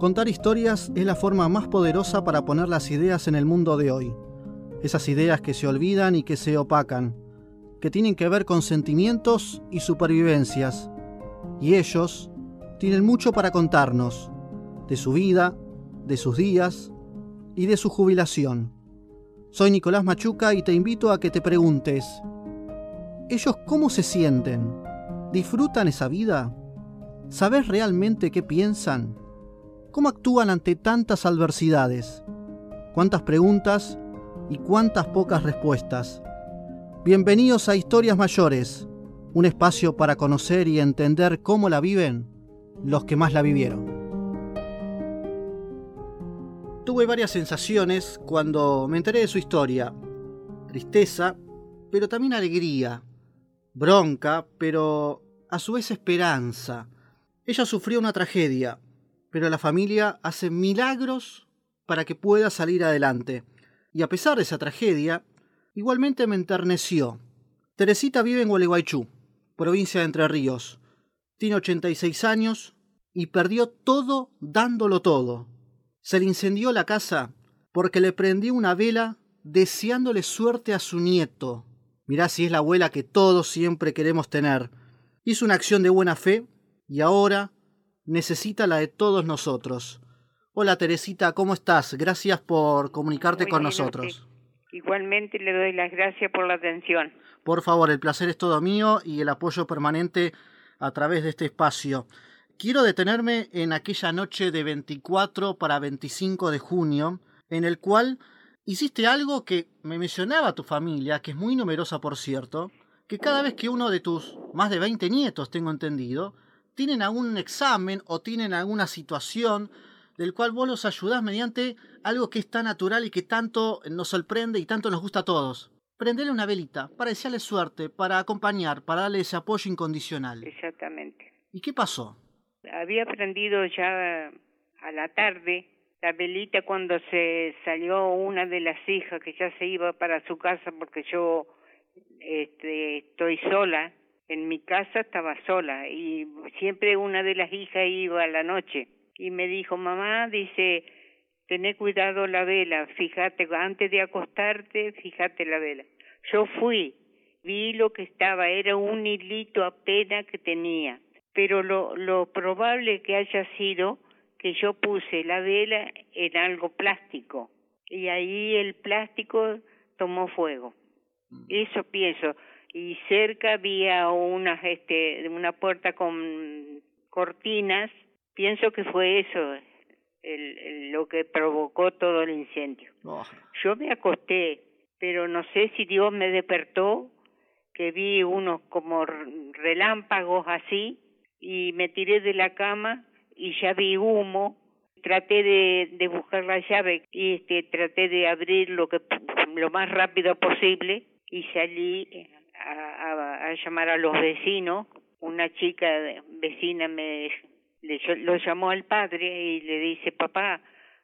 Contar historias es la forma más poderosa para poner las ideas en el mundo de hoy. Esas ideas que se olvidan y que se opacan, que tienen que ver con sentimientos y supervivencias. Y ellos tienen mucho para contarnos, de su vida, de sus días y de su jubilación. Soy Nicolás Machuca y te invito a que te preguntes, ¿ellos cómo se sienten? ¿Disfrutan esa vida? ¿Sabes realmente qué piensan? ¿Cómo actúan ante tantas adversidades? ¿Cuántas preguntas y cuántas pocas respuestas? Bienvenidos a Historias Mayores, un espacio para conocer y entender cómo la viven los que más la vivieron. Tuve varias sensaciones cuando me enteré de su historia. Tristeza, pero también alegría. Bronca, pero a su vez esperanza. Ella sufrió una tragedia, pero la familia hace milagros para que pueda salir adelante. Y a pesar de esa tragedia, igualmente me enterneció. Teresita vive en Gualeguaychú, provincia de Entre Ríos. Tiene 86 años y perdió todo dándolo todo. Se le incendió la casa porque le prendió una vela deseándole suerte a su nieto. Mirá si es la abuela que todos siempre queremos tener. Hizo una acción de buena fe y ahora necesita la de todos nosotros. Hola Teresita, ¿cómo estás? Gracias por comunicarte con nosotros. Igualmente le doy las gracias por la atención. Por favor, el placer es todo mío y el apoyo permanente a través de este espacio. Quiero detenerme en aquella noche de 24 para 25 de junio, en el cual hiciste algo que me mencionaba tu familia, que es muy numerosa por cierto, que cada vez que uno de tus más de 20 nietos, tengo entendido, tienen algún examen o tienen alguna situación del cual vos los ayudás mediante algo que es tan natural y que tanto nos sorprende y tanto nos gusta a todos. Prenderle una velita para desearle suerte, para acompañar, para darle ese apoyo incondicional. Exactamente. ¿Y qué pasó? Había prendido ya a la tarde la velita cuando se salió una de las hijas que ya se iba para su casa porque yo este, estoy sola en mi casa estaba sola y siempre una de las hijas iba a la noche y me dijo, mamá, dice, tené cuidado la vela, fíjate, antes de acostarte, fíjate la vela. Yo fui, vi lo que estaba, era un hilito apenas que tenía, pero lo, lo probable que haya sido que yo puse la vela en algo plástico y ahí el plástico tomó fuego. Mm. Eso pienso y cerca había una, este, una puerta con cortinas. Pienso que fue eso el, lo que provocó todo el incendio. Oh. Yo me acosté, pero no sé si Dios me despertó, que vi unos como relámpagos así, y me tiré de la cama y ya vi humo. Traté de, de buscar la llave y este, traté de abrir lo que lo más rápido posible y salí a, llamar a los vecinos. Una chica vecina me lo llamó al padre y le dice, papá,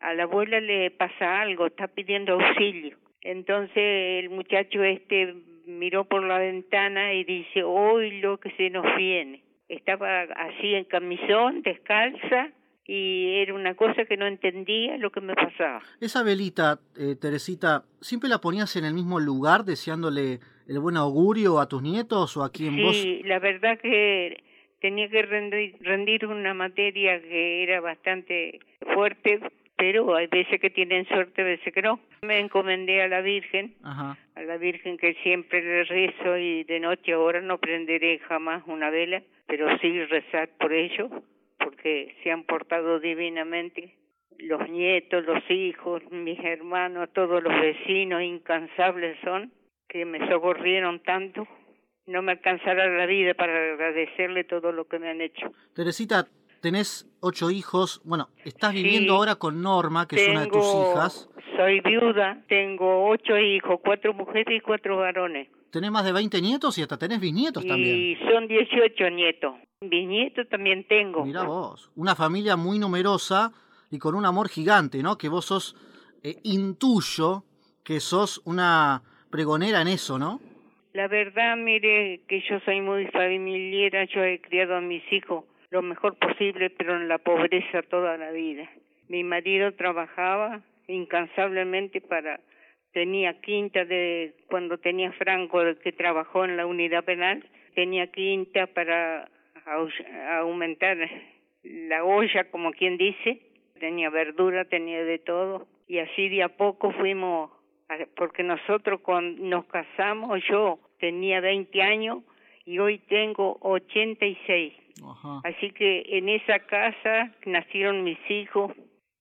a la abuela le pasa algo, está pidiendo auxilio. Entonces el muchacho este miró por la ventana y dice, hoy lo que se nos viene. Estaba así en camisón, descalza, y era una cosa que no entendía lo que me pasaba. Esa velita, eh, Teresita, ¿siempre la ponías en el mismo lugar deseándole el buen augurio a tus nietos o a quien sí, vos? Sí, la verdad que tenía que rendir, rendir una materia que era bastante fuerte, pero hay veces que tienen suerte, veces que no. Me encomendé a la Virgen, a la Virgen que siempre le rezo y de noche ahora no prenderé jamás una vela, pero sí rezar por ellos, porque se han portado divinamente. Los nietos, los hijos, mis hermanos, todos los vecinos incansables son que me socorrieron tanto, no me alcanzará la vida para agradecerle todo lo que me han hecho. Teresita, tenés ocho hijos, bueno, estás viviendo ahora con Norma, que es una de tus hijas. Soy viuda, tengo ocho hijos, cuatro mujeres y cuatro varones. Tenés más de 20 nietos y hasta tenés bisnietos también. Y son 18 nietos. Bisnietos también tengo. Mira vos, una familia muy numerosa y con un amor gigante, ¿no? Que vos sos, eh, intuyo que sos una pregonera en eso, ¿no? La verdad, mire, que yo soy muy familiar, yo he criado a mis hijos lo mejor posible, pero en la pobreza toda la vida. Mi marido trabajaba incansablemente para tenía quinta de cuando tenía Franco que trabajó en la unidad penal tenía quinta para aumentar la olla como quien dice. Tenía verdura tenía de todo. Y así de a poco fuimos porque nosotros cuando nos casamos yo tenía 20 años y hoy tengo 86 Ajá. así que en esa casa nacieron mis hijos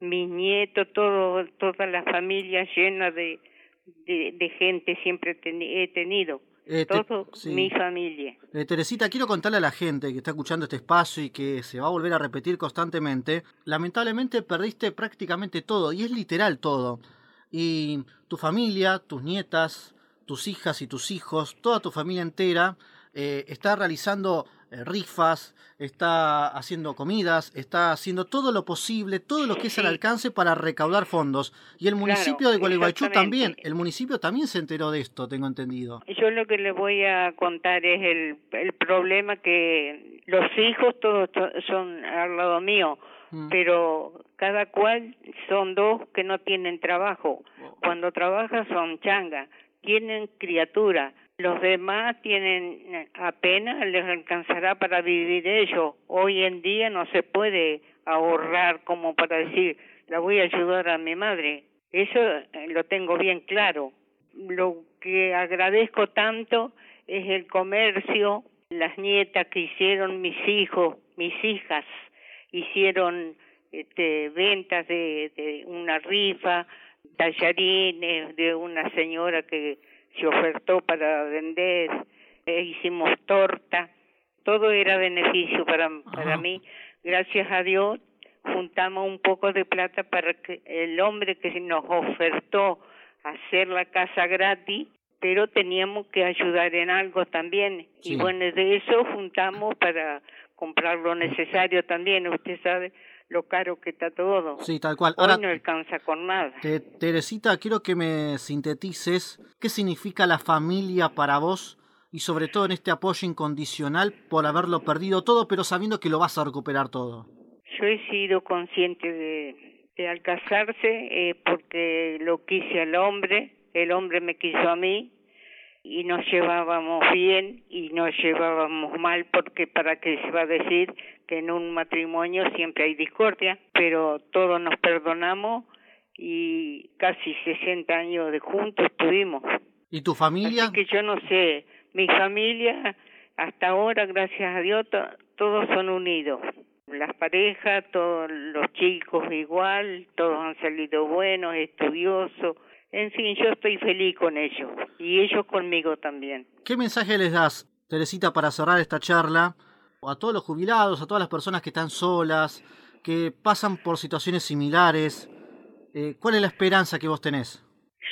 mis nietos todo toda la familia llena de de, gente siempre he tenido. Eh, todo mi familia. Eh, Teresita, quiero contarle a la gente que está escuchando este espacio y que se va a volver a repetir constantemente. Lamentablemente perdiste prácticamente todo, y es literal todo. Y tu familia, tus nietas, tus hijas y tus hijos, toda tu familia entera, eh, está realizando rifas, está haciendo comidas, está haciendo todo lo posible, todo lo que es al alcance para recaudar fondos. Y el municipio de Gualeguaychú también, el municipio también se enteró de esto, tengo entendido. Yo lo que le voy a contar es el, el problema que los hijos todos son al lado mío, mm. pero cada cual son dos que no tienen trabajo. Oh. Cuando trabajan son changa, tienen criatura los demás tienen apenas les alcanzará para vivir ellos. Hoy en día no se puede ahorrar como para decir, la voy a ayudar a mi madre. Eso eh, lo tengo bien claro. Lo que agradezco tanto es el comercio, las nietas que hicieron mis hijos, mis hijas, hicieron este, ventas de, de una rifa, tallarines de una señora que se ofertó para vender, eh, hicimos torta, todo era beneficio para, para mí. Gracias a Dios juntamos un poco de plata para que el hombre que nos ofertó hacer la casa gratis, pero teníamos que ayudar en algo también. Y bueno, de eso juntamos para comprar lo necesario también, usted sabe lo caro que está todo. Sí, tal cual. Ahora no alcanza con nada. Teresita, quiero que me sintetices qué significa la familia para vos y sobre todo en este apoyo incondicional por haberlo perdido todo, pero sabiendo que lo vas a recuperar todo. Yo he sido consciente de, de al casarse eh, porque lo quise al hombre, el hombre me quiso a mí y nos llevábamos bien y nos llevábamos mal porque para qué se va a decir que en un matrimonio siempre hay discordia, pero todos nos perdonamos y casi 60 años de juntos tuvimos. ¿Y tu familia? Así que yo no sé, mi familia hasta ahora, gracias a Dios, todos son unidos. Las parejas, todos los chicos igual, todos han salido buenos, estudiosos, en fin, yo estoy feliz con ellos y ellos conmigo también. ¿Qué mensaje les das, Teresita, para cerrar esta charla a todos los jubilados, a todas las personas que están solas, que pasan por situaciones similares? Eh, ¿Cuál es la esperanza que vos tenés?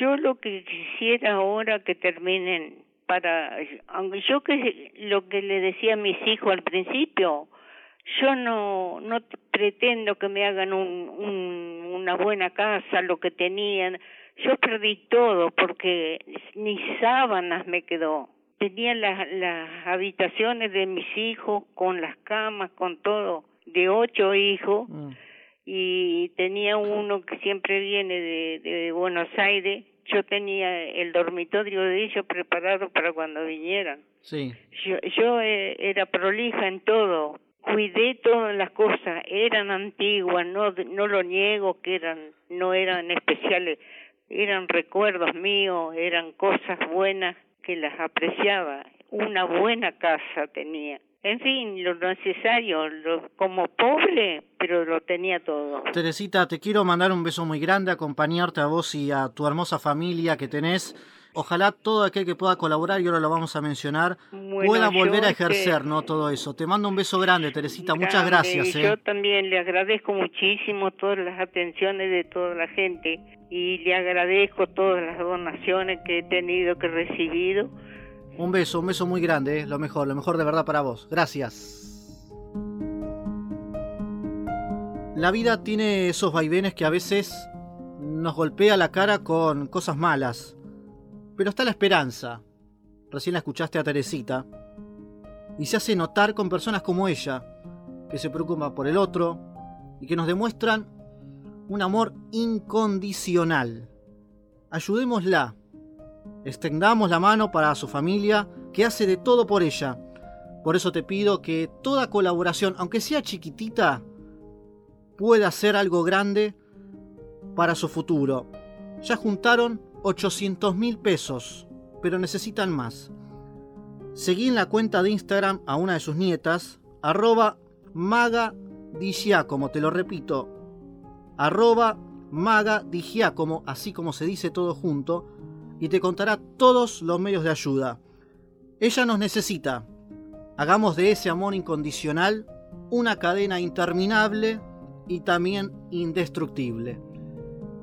Yo lo que quisiera ahora que terminen para, aunque yo que lo que le decía a mis hijos al principio, yo no no pretendo que me hagan un, un, una buena casa, lo que tenían yo perdí todo porque ni sábanas me quedó. Tenía las, las habitaciones de mis hijos con las camas, con todo, de ocho hijos. Mm. Y tenía uno que siempre viene de, de Buenos Aires. Yo tenía el dormitorio de ellos preparado para cuando vinieran. Sí. Yo, yo eh, era prolija en todo, cuidé todas las cosas, eran antiguas, no no lo niego que eran no eran especiales, eran recuerdos míos, eran cosas buenas que las apreciaba. Una buena casa tenía. En fin, lo necesario, lo, como pobre, pero lo tenía todo. Teresita, te quiero mandar un beso muy grande, acompañarte a vos y a tu hermosa familia que tenés. Ojalá todo aquel que pueda colaborar, y ahora lo vamos a mencionar, pueda volver a este ejercer, ¿no? Todo eso. Te mando un beso grande, Teresita. Muchas gracias. ¿eh? Yo también le agradezco muchísimo todas las atenciones de toda la gente y le agradezco todas las donaciones que he tenido que recibido. Un beso, un beso muy grande, ¿eh? lo mejor, lo mejor de verdad para vos. Gracias. La vida tiene esos vaivenes que a veces nos golpea la cara con cosas malas. Pero está la esperanza. Recién la escuchaste a Teresita. Y se hace notar con personas como ella, que se preocupan por el otro y que nos demuestran un amor incondicional. Ayudémosla, extendamos la mano para su familia que hace de todo por ella. Por eso te pido que toda colaboración, aunque sea chiquitita, pueda ser algo grande para su futuro. Ya juntaron 800 mil pesos, pero necesitan más. Seguí en la cuenta de Instagram a una de sus nietas, arroba maga te lo repito, arroba maga como así como se dice todo junto, y te contará todos los medios de ayuda. Ella nos necesita. Hagamos de ese amor incondicional una cadena interminable y también indestructible.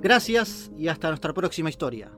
Gracias y hasta nuestra próxima historia.